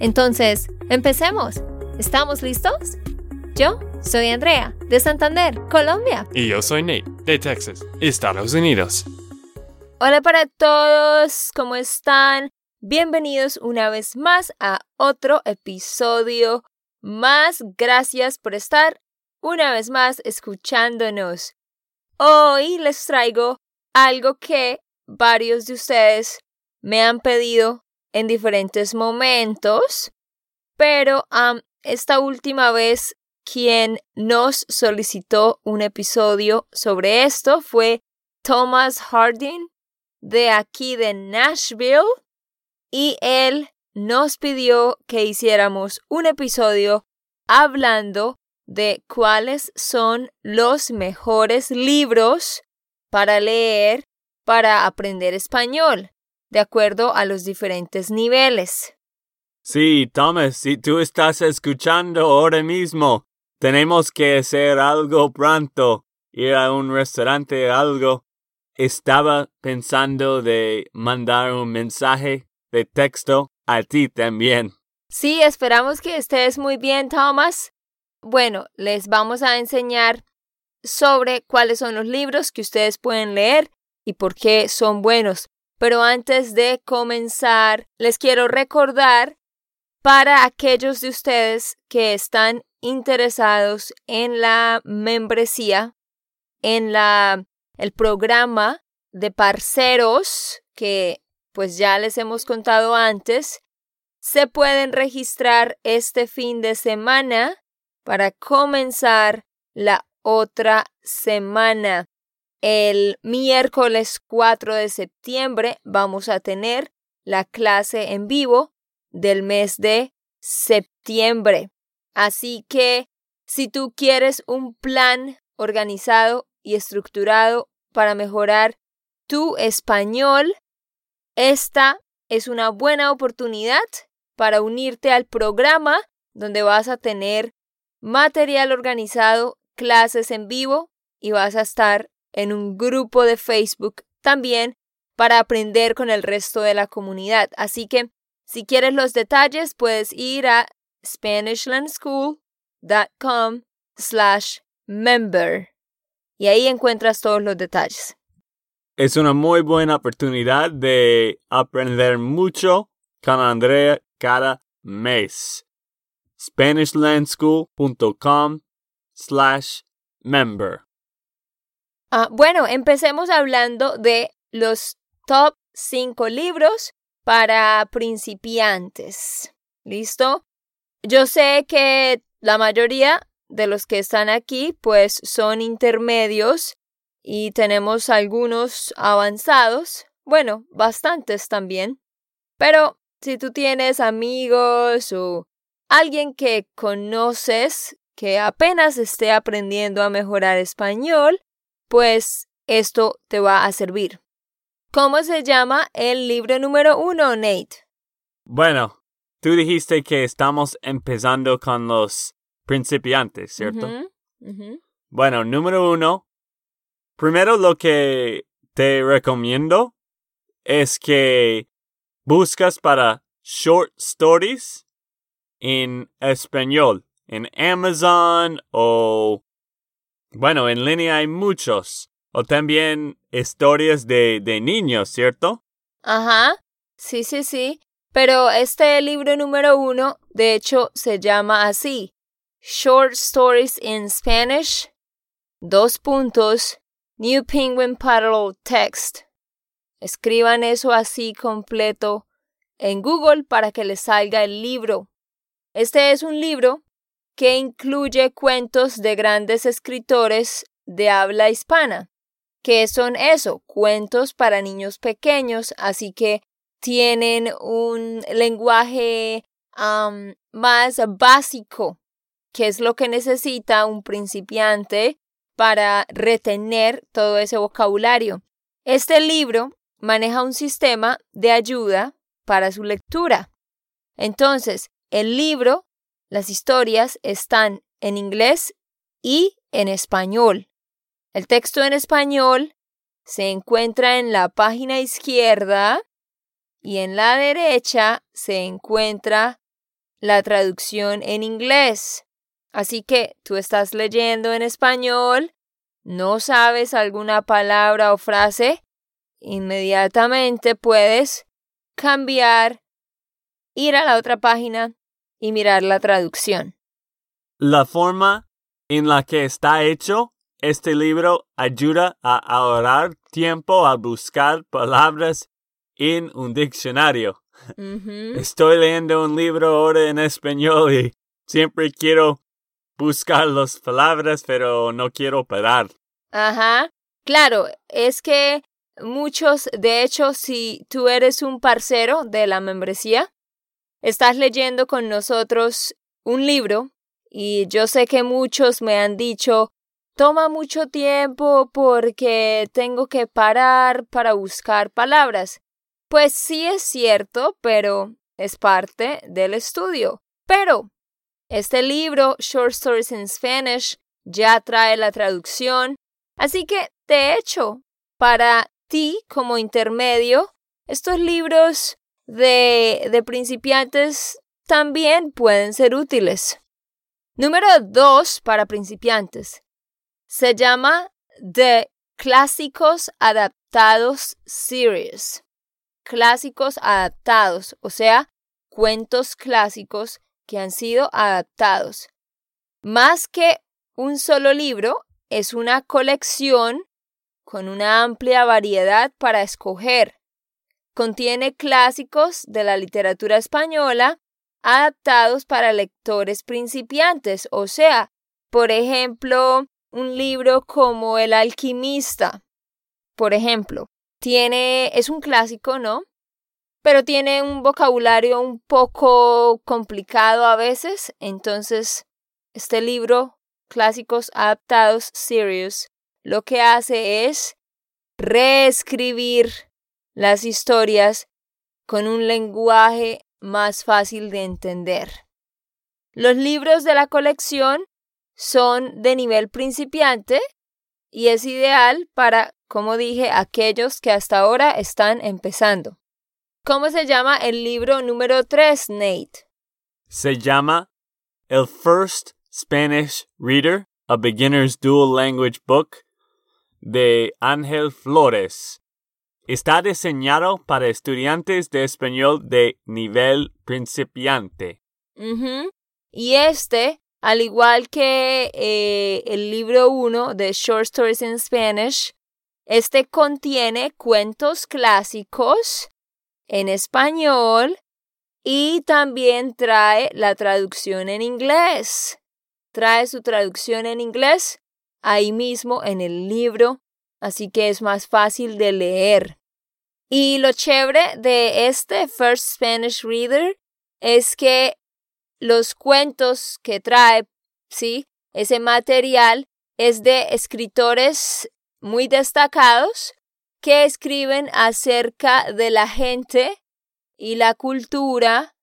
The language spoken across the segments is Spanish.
Entonces, empecemos. ¿Estamos listos? Yo soy Andrea, de Santander, Colombia. Y yo soy Nate, de Texas, Estados Unidos. Hola para todos, ¿cómo están? Bienvenidos una vez más a otro episodio más. Gracias por estar una vez más escuchándonos. Hoy les traigo algo que varios de ustedes me han pedido en diferentes momentos, pero esta última vez quien nos solicitó un episodio sobre esto fue Thomas Harding de aquí de Nashville y él nos pidió que hiciéramos un episodio hablando de cuáles son los mejores libros para leer para aprender español, de acuerdo a los diferentes niveles. Sí, Thomas, si tú estás escuchando ahora mismo, tenemos que hacer algo pronto, ir a un restaurante, algo. Estaba pensando de mandar un mensaje de texto a ti también. Sí, esperamos que estés muy bien, Thomas. Bueno, les vamos a enseñar sobre cuáles son los libros que ustedes pueden leer y por qué son buenos. Pero antes de comenzar, les quiero recordar para aquellos de ustedes que están interesados en la membresía, en la el programa de parceros que pues ya les hemos contado antes, se pueden registrar este fin de semana para comenzar la otra semana. El miércoles 4 de septiembre vamos a tener la clase en vivo del mes de septiembre. Así que si tú quieres un plan organizado y estructurado para mejorar tu español, esta es una buena oportunidad para unirte al programa donde vas a tener material organizado, clases en vivo y vas a estar en un grupo de Facebook también para aprender con el resto de la comunidad. Así que si quieres los detalles puedes ir a SpanishLandSchool.com slash member y ahí encuentras todos los detalles. Es una muy buena oportunidad de aprender mucho con Andrea cada mes SpanishLandSchool.com slash member. Ah, bueno, empecemos hablando de los top 5 libros para principiantes. ¿Listo? Yo sé que la mayoría de los que están aquí pues son intermedios y tenemos algunos avanzados, bueno, bastantes también. Pero si tú tienes amigos o alguien que conoces que apenas esté aprendiendo a mejorar español, pues esto te va a servir. ¿Cómo se llama el libro número uno, Nate? Bueno, tú dijiste que estamos empezando con los principiantes, ¿cierto? Bueno, número uno. Primero lo que te recomiendo es que buscas para short stories en español, en Amazon o... Bueno, en línea hay muchos. O también historias de, de niños, ¿cierto? Ajá, sí, sí, sí. Pero este libro número uno, de hecho, se llama así. Short Stories in Spanish. Dos puntos. New Penguin Parallel Text. Escriban eso así completo en Google para que les salga el libro. Este es un libro que incluye cuentos de grandes escritores de habla hispana, que son eso, cuentos para niños pequeños, así que tienen un lenguaje más básico, que es lo que necesita un principiante para retener todo ese vocabulario. Este libro maneja un sistema de ayuda para su lectura. Entonces, el libro, las historias están en inglés y en español. El texto en español se encuentra en la página izquierda y en la derecha se encuentra la traducción en inglés. Así que tú estás leyendo en español, no sabes alguna palabra o frase, inmediatamente puedes cambiar, ir a la otra página y mirar la traducción. La forma en la que está hecho este libro ayuda a ahorrar tiempo al buscar palabras en un diccionario. Estoy leyendo un libro ahora en español y siempre quiero buscar las palabras, pero no quiero parar. Ajá. Claro, es que muchos, de hecho, si tú eres un parcero de la membresía, estás leyendo con nosotros un libro y yo sé que muchos me han dicho, toma mucho tiempo porque tengo que parar para buscar palabras. Pues sí es cierto, pero es parte del estudio. Pero este libro, Short Stories in Spanish, ya trae la traducción. Así que, de hecho, para ti como intermedio, estos libros de, de principiantes también pueden ser útiles. Número dos para principiantes. Se llama The Clásicos Adaptados Series. Clásicos adaptados, o sea, cuentos clásicos que han sido adaptados. Más que un solo libro, es una colección con una amplia variedad para escoger. Contiene clásicos de la literatura española adaptados para lectores principiantes, o sea, por ejemplo, un libro como El alquimista, por ejemplo, tiene es un clásico, ¿no? Pero tiene un vocabulario un poco complicado a veces, entonces este libro Clásicos Adaptados Series lo que hace es reescribir las historias con un lenguaje más fácil de entender. Los libros de la colección son de nivel principiante y es ideal para, como dije, aquellos que hasta ahora están empezando. ¿Cómo se llama el libro número 3, Nate? Se llama El First Spanish Reader, a Beginner's Dual Language Book de Ángel Flores. Está diseñado para estudiantes de español de nivel principiante. Y este, al igual que eh, el libro 1 de Short Stories in Spanish, este contiene cuentos clásicos en español y también trae la traducción en inglés. Trae su traducción en inglés ahí mismo en el libro, así que es más fácil de leer. Y lo chévere de este First Spanish Reader es que los cuentos que trae, sí, ese material es de escritores muy destacados que escriben acerca de la gente y la cultura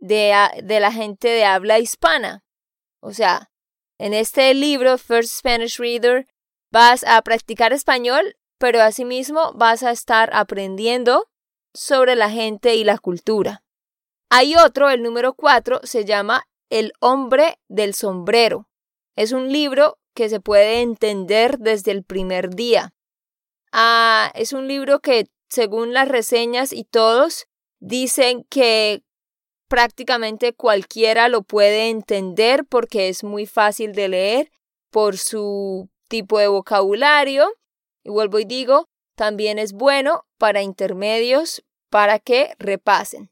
de, de la gente de habla hispana. O sea, en este libro, First Spanish Reader, vas a practicar español, pero asimismo vas a estar aprendiendo sobre la gente y la cultura. Hay otro, el número 4, se llama El hombre del sombrero. Es un libro que se puede entender desde el primer día. Ah, es un libro que, según las reseñas y todos, dicen que prácticamente cualquiera lo puede entender porque es muy fácil de leer por su tipo de vocabulario. Y vuelvo y digo, también es bueno para intermedios para que repasen.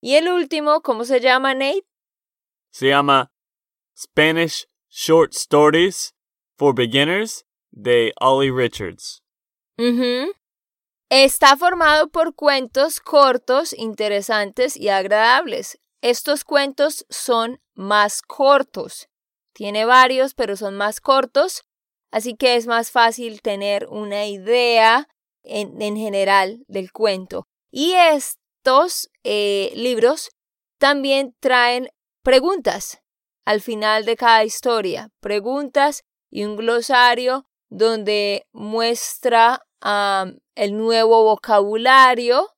Y el último, ¿cómo se llama, Nate? Se llama Spanish Short Stories for Beginners de Ollie Richards. Está formado por cuentos cortos, interesantes y agradables. estos cuentos son más cortos. Tiene varios, pero son más cortos, así que es más fácil tener una idea en, en general del cuento. Y estos eh, libros también traen preguntas al final de cada historia, preguntas y un glosario donde muestra el nuevo vocabulario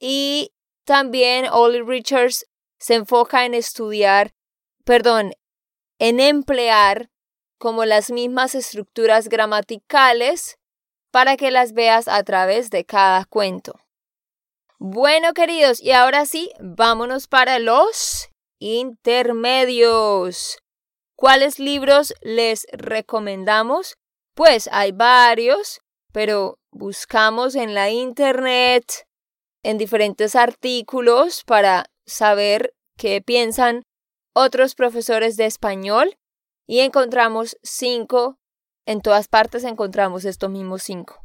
y también Ollie Richards se enfoca en estudiar, perdón, en emplear como las mismas estructuras gramaticales para que las veas a través de cada cuento. Bueno, queridos, y ahora sí, vámonos para los intermedios. ¿Cuáles libros les recomendamos? Pues hay varios, pero buscamos en la internet, en diferentes artículos para saber qué piensan otros profesores de español y encontramos cinco, en todas partes encontramos estos mismos cinco.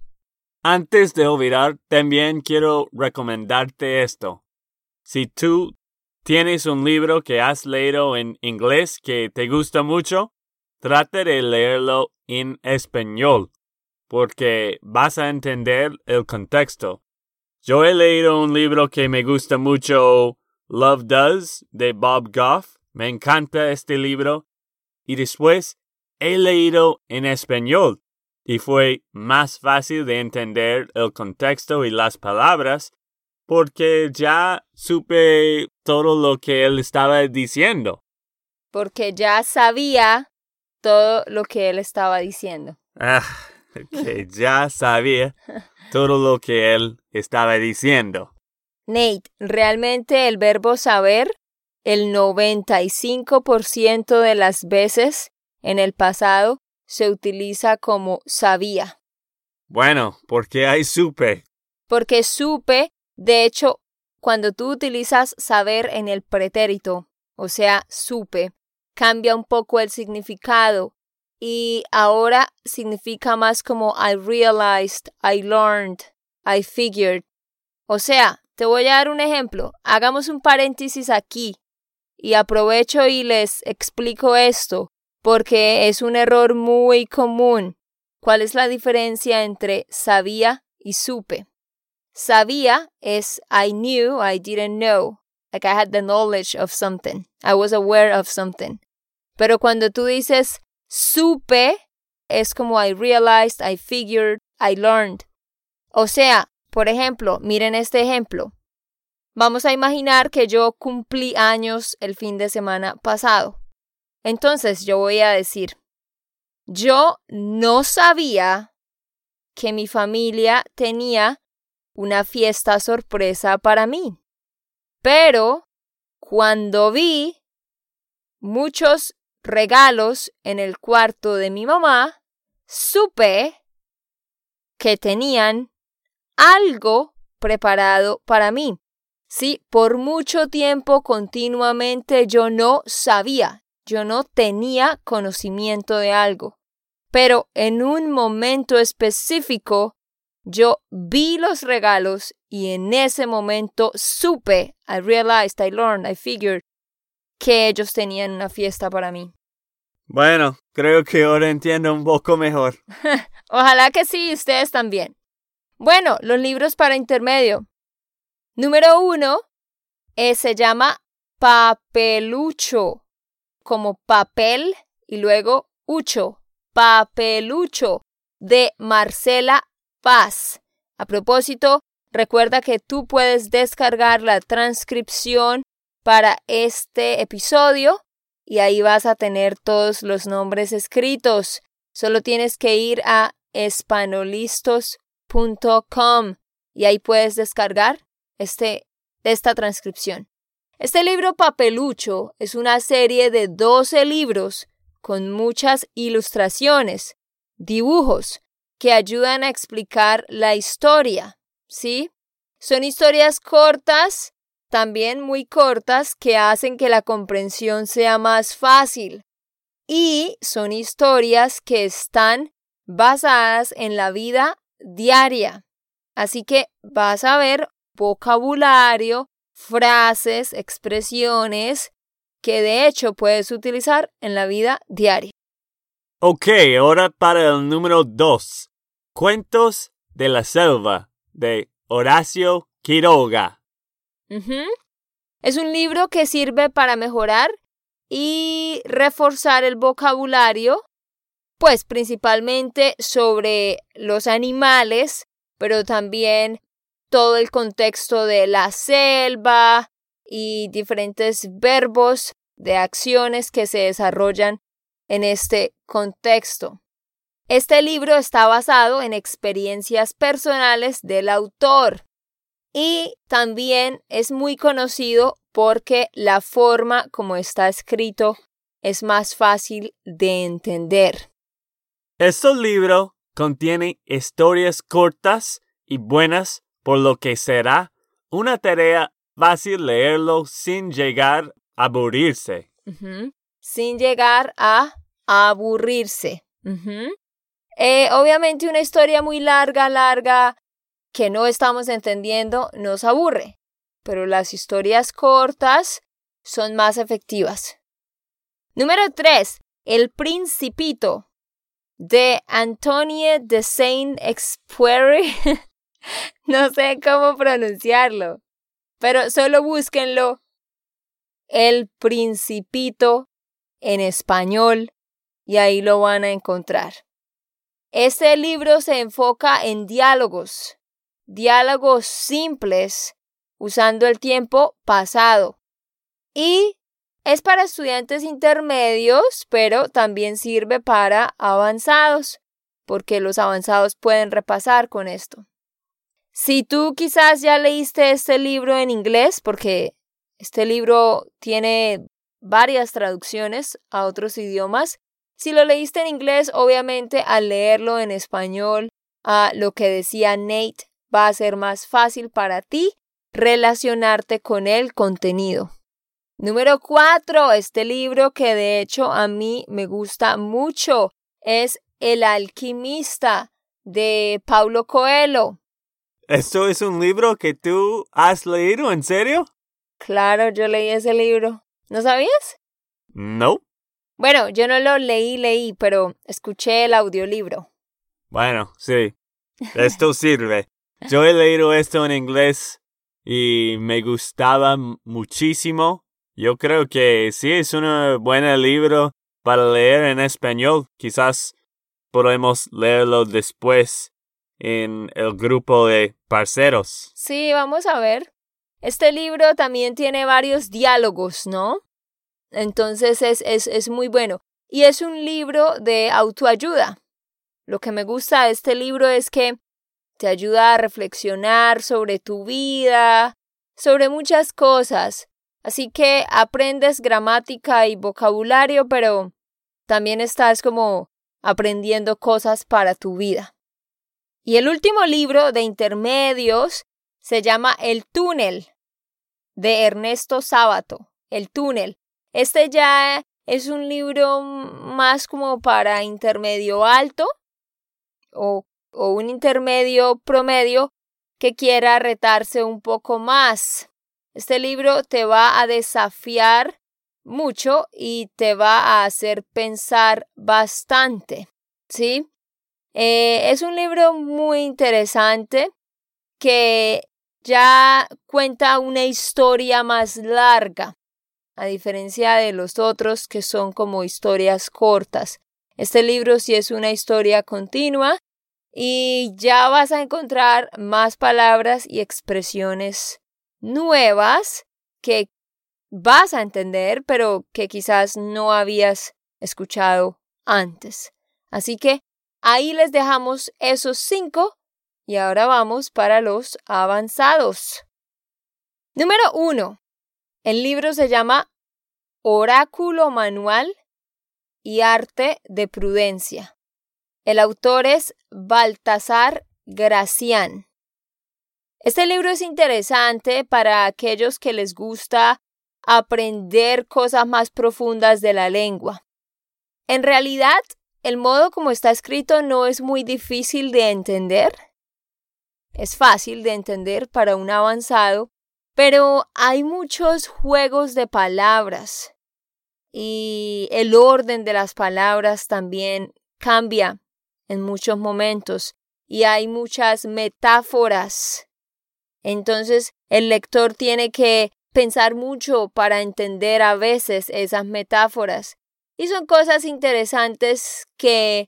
Antes de olvidar, también quiero recomendarte esto. Si tú tienes un libro que has leído en inglés que te gusta mucho, trate de leerlo en español, porque vas a entender el contexto. Yo he leído un libro que me gusta mucho, Love Does, de Bob Goff. Me encanta este libro. Y después he leído en español y fue más fácil de entender el contexto y las palabras porque ya supe todo lo que él estaba diciendo. Porque ya sabía todo lo que él estaba diciendo. Ah, que ya sabía todo lo que él estaba diciendo. Nate, realmente el verbo saber, el 95% de las veces en el pasado se utiliza como sabía. Bueno, ¿por qué hay supe? Porque supe de hecho, cuando tú utilizas saber en el pretérito, o sea, supe, cambia un poco el significado y ahora significa más como I realized, I learned, I figured. O sea, te voy a dar un ejemplo. Hagamos un paréntesis aquí y aprovecho y les explico esto porque es un error muy común. ¿Cuál es la diferencia entre sabía y supe? Sabía es I knew, I didn't know. Like I had the knowledge of something. I was aware of something. Pero cuando tú dices supe, es como I realized, I figured, I learned. O sea, por ejemplo, miren este ejemplo. Vamos a imaginar que yo cumplí años el fin de semana pasado. Entonces yo voy a decir, yo no sabía que mi familia tenía una fiesta sorpresa para mí. Pero cuando vi muchos regalos en el cuarto de mi mamá, supe que tenían algo preparado para mí. Sí, por mucho tiempo continuamente yo no sabía, yo no tenía conocimiento de algo. Pero en un momento específico yo vi los regalos y en ese momento supe, I realized, I learned, I figured que ellos tenían una fiesta para mí. Bueno, creo que ahora entiendo un poco mejor. Ojalá que sí, ustedes también. Bueno, los libros para intermedio. Número uno eh, se llama Papelucho, como papel y luego ucho, papelucho, de Marcela paz. A propósito, recuerda que tú puedes descargar la transcripción para este episodio y ahí vas a tener todos los nombres escritos. Solo tienes que ir a espanolistos.com y ahí puedes descargar este, esta transcripción. Este libro Papelucho es una serie de 12 libros con muchas ilustraciones, dibujos, que ayudan a explicar la historia, ¿sí? Son historias cortas, también muy cortas, que hacen que la comprensión sea más fácil. Y son historias que están basadas en la vida diaria. Así que vas a ver vocabulario, frases, expresiones que de hecho puedes utilizar en la vida diaria. Ok, ahora para el número dos. Cuentos de la selva de Horacio Quiroga. Es un libro que sirve para mejorar y reforzar el vocabulario, pues principalmente sobre los animales, pero también todo el contexto de la selva y diferentes verbos de acciones que se desarrollan en este contexto. Este libro está basado en experiencias personales del autor y también es muy conocido porque la forma como está escrito es más fácil de entender. Este libro contiene historias cortas y buenas, por lo que será una tarea fácil leerlo sin llegar a aburrirse. Sin llegar a aburrirse. Eh, obviamente una historia muy larga, larga, que no estamos entendiendo, nos aburre, pero las historias cortas son más efectivas. Número 3. El Principito de Antonie de Saint-Exupéry. no sé cómo pronunciarlo, pero solo búsquenlo. El Principito en español y ahí lo van a encontrar. Este libro se enfoca en diálogos, diálogos simples usando el tiempo pasado. Y es para estudiantes intermedios, pero también sirve para avanzados, porque los avanzados pueden repasar con esto. Si tú quizás ya leíste este libro en inglés, porque este libro tiene varias traducciones a otros idiomas, si lo leíste en inglés, obviamente al leerlo en español, a lo que decía Nate, va a ser más fácil para ti relacionarte con el contenido. Número cuatro, este libro que de hecho a mí me gusta mucho es El alquimista de Paulo Coelho. ¿Esto es un libro que tú has leído en serio? Claro, yo leí ese libro. ¿No sabías? No. Bueno, yo no lo leí, leí, pero escuché el audiolibro. Bueno, sí. Esto sirve. Yo he leído esto en inglés y me gustaba muchísimo. Yo creo que sí es un buen libro para leer en español. Quizás podemos leerlo después en el grupo de parceros. Sí, vamos a ver. Este libro también tiene varios diálogos, ¿no? Entonces es, es, es muy bueno. Y es un libro de autoayuda. Lo que me gusta de este libro es que te ayuda a reflexionar sobre tu vida, sobre muchas cosas. Así que aprendes gramática y vocabulario, pero también estás como aprendiendo cosas para tu vida. Y el último libro de intermedios se llama El túnel de Ernesto Sábato. El túnel. Este ya es un libro más como para intermedio alto o, o un intermedio promedio que quiera retarse un poco más. Este libro te va a desafiar mucho y te va a hacer pensar bastante, ¿sí? Eh, es un libro muy interesante que ya cuenta una historia más larga a diferencia de los otros que son como historias cortas. Este libro sí es una historia continua y ya vas a encontrar más palabras y expresiones nuevas que vas a entender, pero que quizás no habías escuchado antes. Así que ahí les dejamos esos cinco y ahora vamos para los avanzados. Número uno. El libro se llama Oráculo Manual y Arte de Prudencia. El autor es Baltasar Gracián. Este libro es interesante para aquellos que les gusta aprender cosas más profundas de la lengua. En realidad, el modo como está escrito no es muy difícil de entender. Es fácil de entender para un avanzado, Pero hay muchos juegos de palabras y el orden de las palabras también cambia en muchos momentos y hay muchas metáforas. Entonces el lector tiene que pensar mucho para entender a veces esas metáforas. Y son cosas interesantes que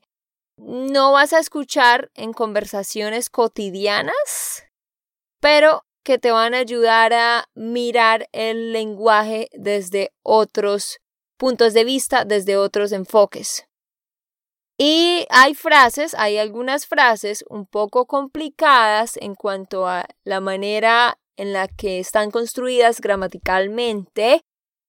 no vas a escuchar en conversaciones cotidianas, pero que te van a ayudar a mirar el lenguaje desde otros puntos de vista, desde otros enfoques. Y hay frases, hay algunas frases un poco complicadas en cuanto a la manera en la que están construidas gramaticalmente,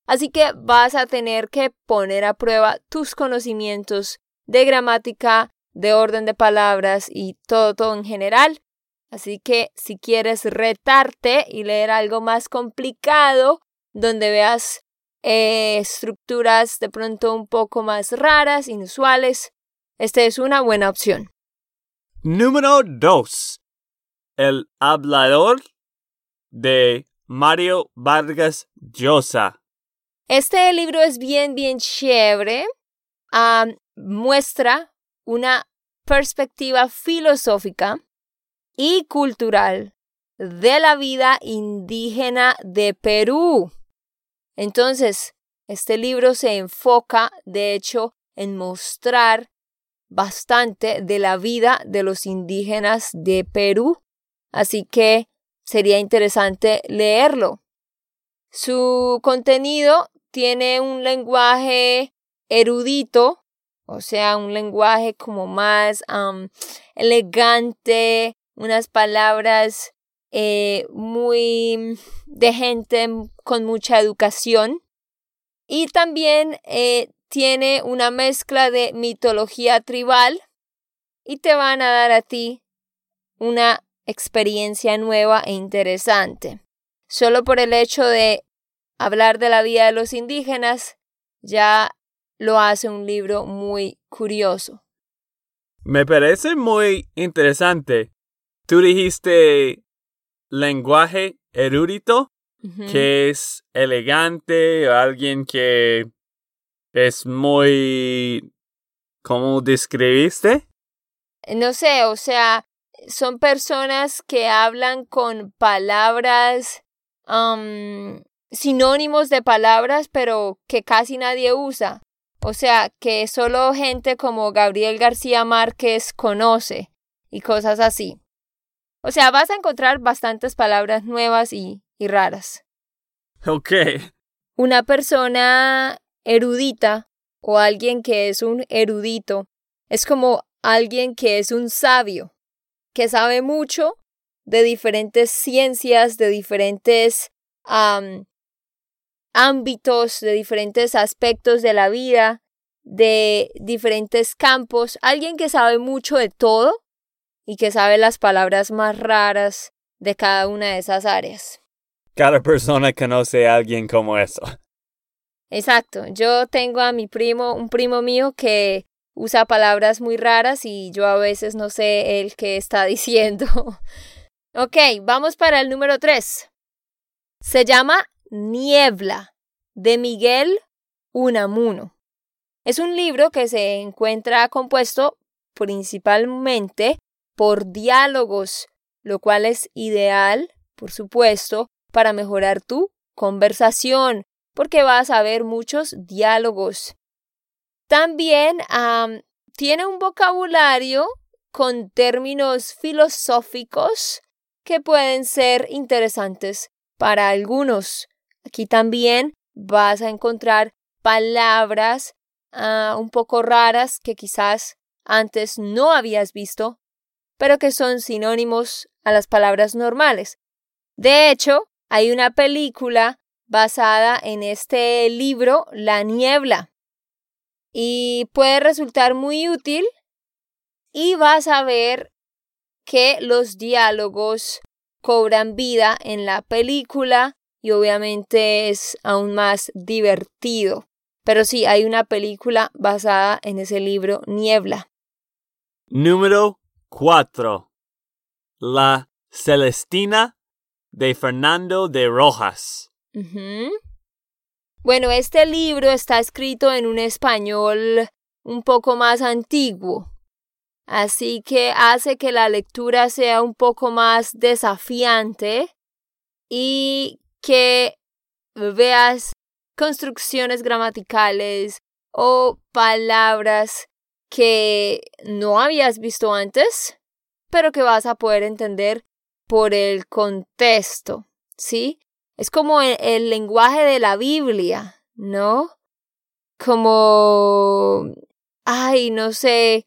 así que vas a tener que poner a prueba tus conocimientos de gramática, de orden de palabras y todo, todo en general. Así que si quieres retarte y leer algo más complicado, donde veas eh, estructuras de pronto un poco más raras, inusuales, esta es una buena opción. Número 2. El hablador de Mario Vargas Llosa. Este libro es bien, bien chévere. muestra una perspectiva filosófica y cultural de la vida indígena de Perú. Entonces, este libro se enfoca, de hecho, en mostrar bastante de la vida de los indígenas de Perú. Así que sería interesante leerlo. Su contenido tiene un lenguaje erudito, o sea, un lenguaje como más elegante, unas palabras eh, muy de gente con mucha educación. Y también eh, tiene una mezcla de mitología tribal y te van a dar a ti una experiencia nueva e interesante. Solo por el hecho de hablar de la vida de los indígenas, ya lo hace un libro muy curioso. Me parece muy interesante. Tú dijiste lenguaje erudito, que es elegante, alguien que es muy... ¿Cómo describiste? No sé, o sea, son personas que hablan con palabras, sinónimos de palabras, pero que casi nadie usa. O sea, que solo gente como Gabriel García Márquez conoce y cosas así. O sea, vas a encontrar bastantes palabras nuevas y, y raras. Ok. Una persona erudita o alguien que es un erudito es como alguien que es un sabio que sabe mucho de diferentes ciencias, de diferentes ámbitos, de diferentes aspectos de la vida, de diferentes campos, alguien que sabe mucho de todo y que sabe las palabras más raras de cada una de esas áreas. Cada persona conoce a alguien como eso. Exacto. Yo tengo a mi primo, un primo mío que usa palabras muy raras y yo a veces no sé el que está diciendo. ok, vamos para el número 3. Se llama Niebla, de Miguel Unamuno. Es un libro que se encuentra compuesto principalmente por diálogos, lo cual es ideal, por supuesto, para mejorar tu conversación, porque vas a ver muchos diálogos. También tiene un vocabulario con términos filosóficos que pueden ser interesantes para algunos. Aquí también vas a encontrar palabras ah, un poco raras que quizás antes no habías visto, pero que son sinónimos a las palabras normales. De hecho, hay una película basada en este libro, La Niebla, y puede resultar muy útil y vas a ver que los diálogos cobran vida en la película y obviamente es aún más divertido. Pero sí, hay una película basada en ese libro Niebla. Número 4. La Celestina de Fernando de Rojas. Bueno, este libro está escrito en un español un poco más antiguo, así que hace que la lectura sea un poco más desafiante y que veas construcciones gramaticales o palabras que no habías visto antes, pero que vas a poder entender por el contexto, ¿sí? Es como el, lenguaje de la Biblia, ¿no? Como... Ay, no sé,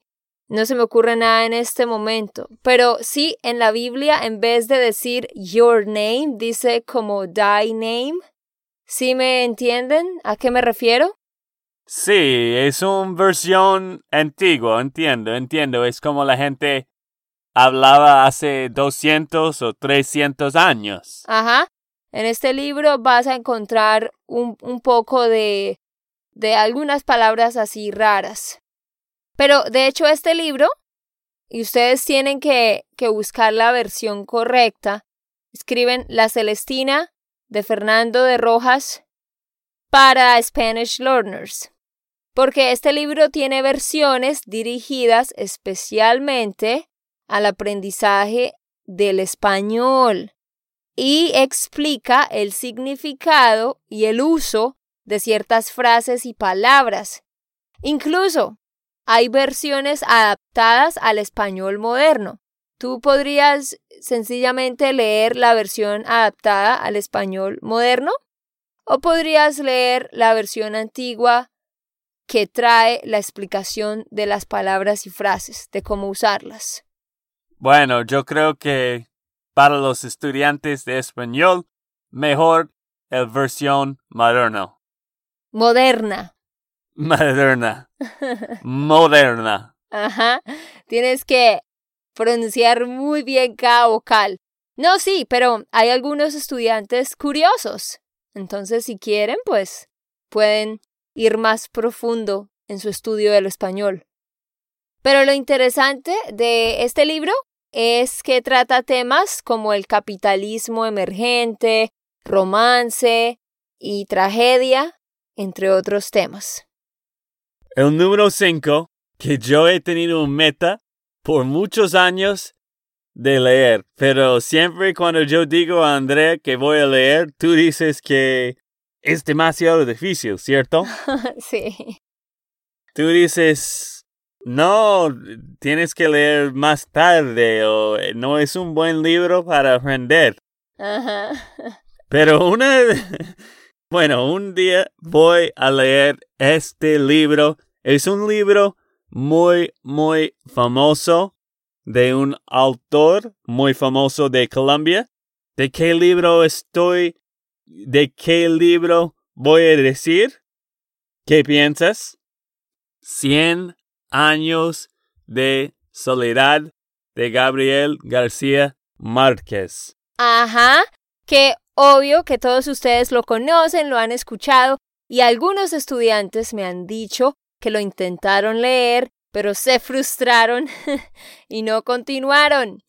no se me ocurre nada en este momento, pero sí, en la Biblia, en vez de decir your name, dice como thy name. ¿Sí me entienden a qué me refiero? Sí, es una versión antigua, entiendo, entiendo. Es como la gente hablaba hace 200 o 300 años. Ajá. En este libro vas a encontrar un, un poco de, de algunas palabras así raras. Pero de hecho este libro, y ustedes tienen que, que buscar la versión correcta, escriben La Celestina de Fernando de Rojas para Spanish Learners. Porque este libro tiene versiones dirigidas especialmente al aprendizaje del español y explica el significado y el uso de ciertas frases y palabras. Incluso hay versiones adaptadas al español moderno. Tú podrías sencillamente leer la versión adaptada al español moderno o podrías leer la versión antigua que trae la explicación de las palabras y frases, de cómo usarlas. Bueno, yo creo que para los estudiantes de español, mejor la versión moderna. Moderna. Moderna. Moderna. Ajá. Tienes que pronunciar muy bien cada vocal. No, sí, pero hay algunos estudiantes curiosos. Entonces, si quieren, pues pueden ir más profundo en su estudio del español. Pero lo interesante de este libro es que trata temas como el capitalismo emergente, romance y tragedia, entre otros temas. El número 5, que yo he tenido un meta por muchos años de leer, pero siempre cuando yo digo a Andrea que voy a leer, tú dices que es demasiado difícil, ¿cierto? sí. Tú dices, no, tienes que leer más tarde o no es un buen libro para aprender. Ajá. Pero una... Bueno, un día voy a leer este libro. Es un libro muy, muy famoso de un autor muy famoso de Colombia. ¿De qué libro estoy? ¿De qué libro voy a decir? ¿Qué piensas? Cien años de soledad de Gabriel García Márquez. Ajá, que obvio que todos ustedes lo conocen, lo han escuchado y algunos estudiantes me han dicho lo intentaron leer, pero se frustraron y no continuaron.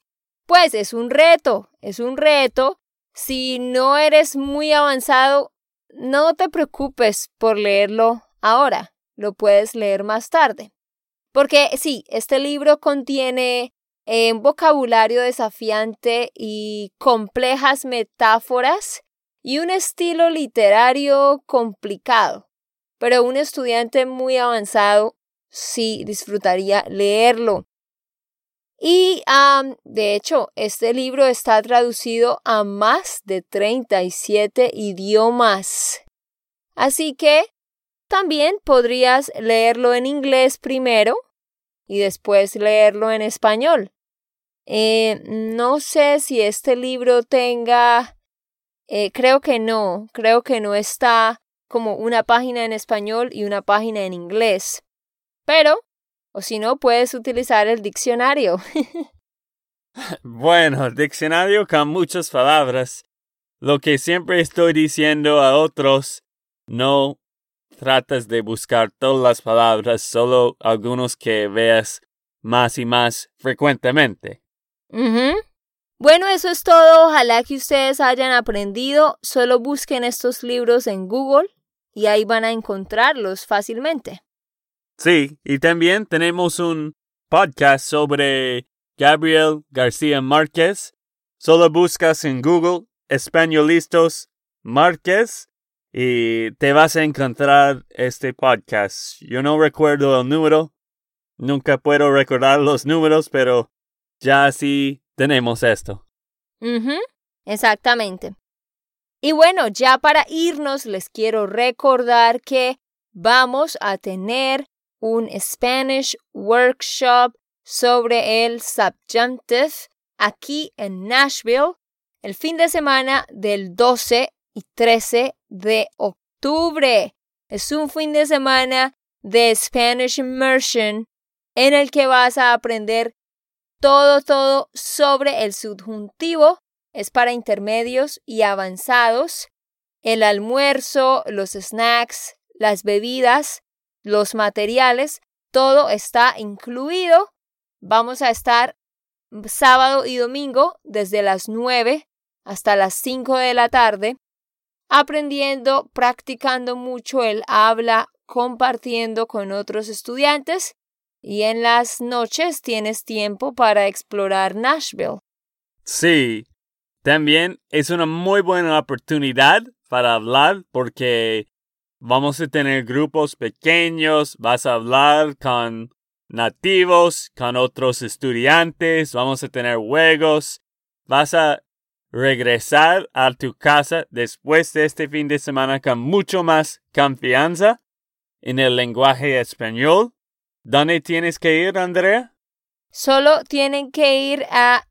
Pues es un reto, es un reto. Si no eres muy avanzado, no te preocupes por leerlo ahora, lo puedes leer más tarde. Porque sí, este libro contiene eh, un vocabulario desafiante y complejas metáforas y un estilo literario complicado. Pero un estudiante muy avanzado sí disfrutaría leerlo. Y de hecho, este libro está traducido a más de 37 idiomas. Así que también podrías leerlo en inglés primero y después leerlo en español. Eh, no sé si este libro tenga... Eh, creo que no, creo que no está como una página en español y una página en inglés. Pero, o si no, puedes utilizar el diccionario. bueno, diccionario con muchas palabras. Lo que siempre estoy diciendo a otros, no tratas de buscar todas las palabras, solo algunos que veas más y más frecuentemente. Bueno, eso es todo. Ojalá que ustedes hayan aprendido. Solo busquen estos libros en Google y ahí van a encontrarlos fácilmente. Sí, y también tenemos un podcast sobre Gabriel García Márquez. Solo buscas en Google Españolistas Márquez y te vas a encontrar este podcast. Yo no recuerdo el número, nunca puedo recordar los números, pero ya sí tenemos esto. exactamente. Y bueno, ya para irnos, les quiero recordar que vamos a tener un Spanish workshop sobre el subjunctive aquí en Nashville el fin de semana del 12 y 13 de octubre. Es un fin de semana de Spanish Immersion en el que vas a aprender todo, todo sobre el subjuntivo. Es para intermedios y avanzados. El almuerzo, los snacks, las bebidas, los materiales, todo está incluido. Vamos a estar sábado y domingo desde las 9 hasta las 5 de la tarde aprendiendo, practicando mucho el habla, compartiendo con otros estudiantes y en las noches tienes tiempo para explorar Nashville. Sí, también es una muy buena oportunidad para hablar porque vamos a tener grupos pequeños, vas a hablar con nativos, con otros estudiantes, vamos a tener juegos, vas a regresar a tu casa después de este fin de semana con mucho más confianza en el lenguaje español. ¿Dónde tienes que ir, Andrea? Solo tienen que ir a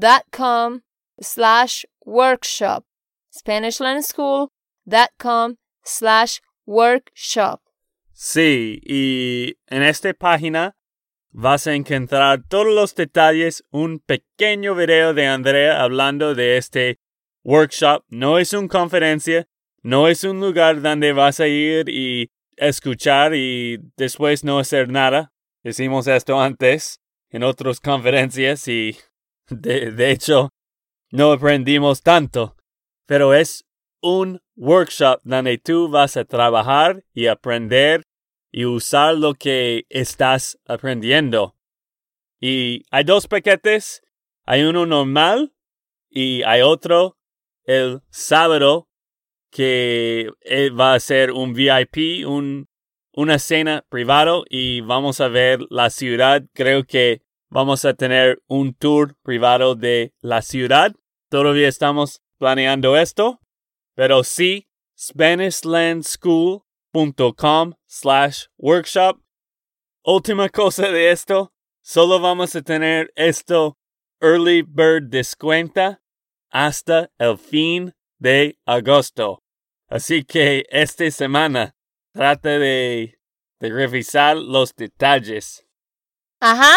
SpanishlandSchool.com slash workshop. SpanishlandSchool.com slash workshop. Sí, y en esta página vas a encontrar todos los detalles, un pequeño video de Andrea hablando de este workshop. No es una conferencia, no es un lugar donde vas a ir y escuchar y después no hacer nada. Hicimos esto antes en otras conferencias y de, de hecho no aprendimos tanto. Pero es un workshop donde tú vas a trabajar y aprender y usar lo que estás aprendiendo. Y hay dos paquetes, hay uno normal y hay otro el sábado que eh, va a ser un VIP, un, una cena privado y vamos a ver la ciudad. Creo que vamos a tener un tour privado de la ciudad. Todavía estamos planeando esto, pero sí, Spanishland School com slash workshop. Última cosa de esto, solo vamos a tener esto early bird descuenta hasta el fin de agosto. Así que esta semana trate de, de revisar los detalles. Ajá,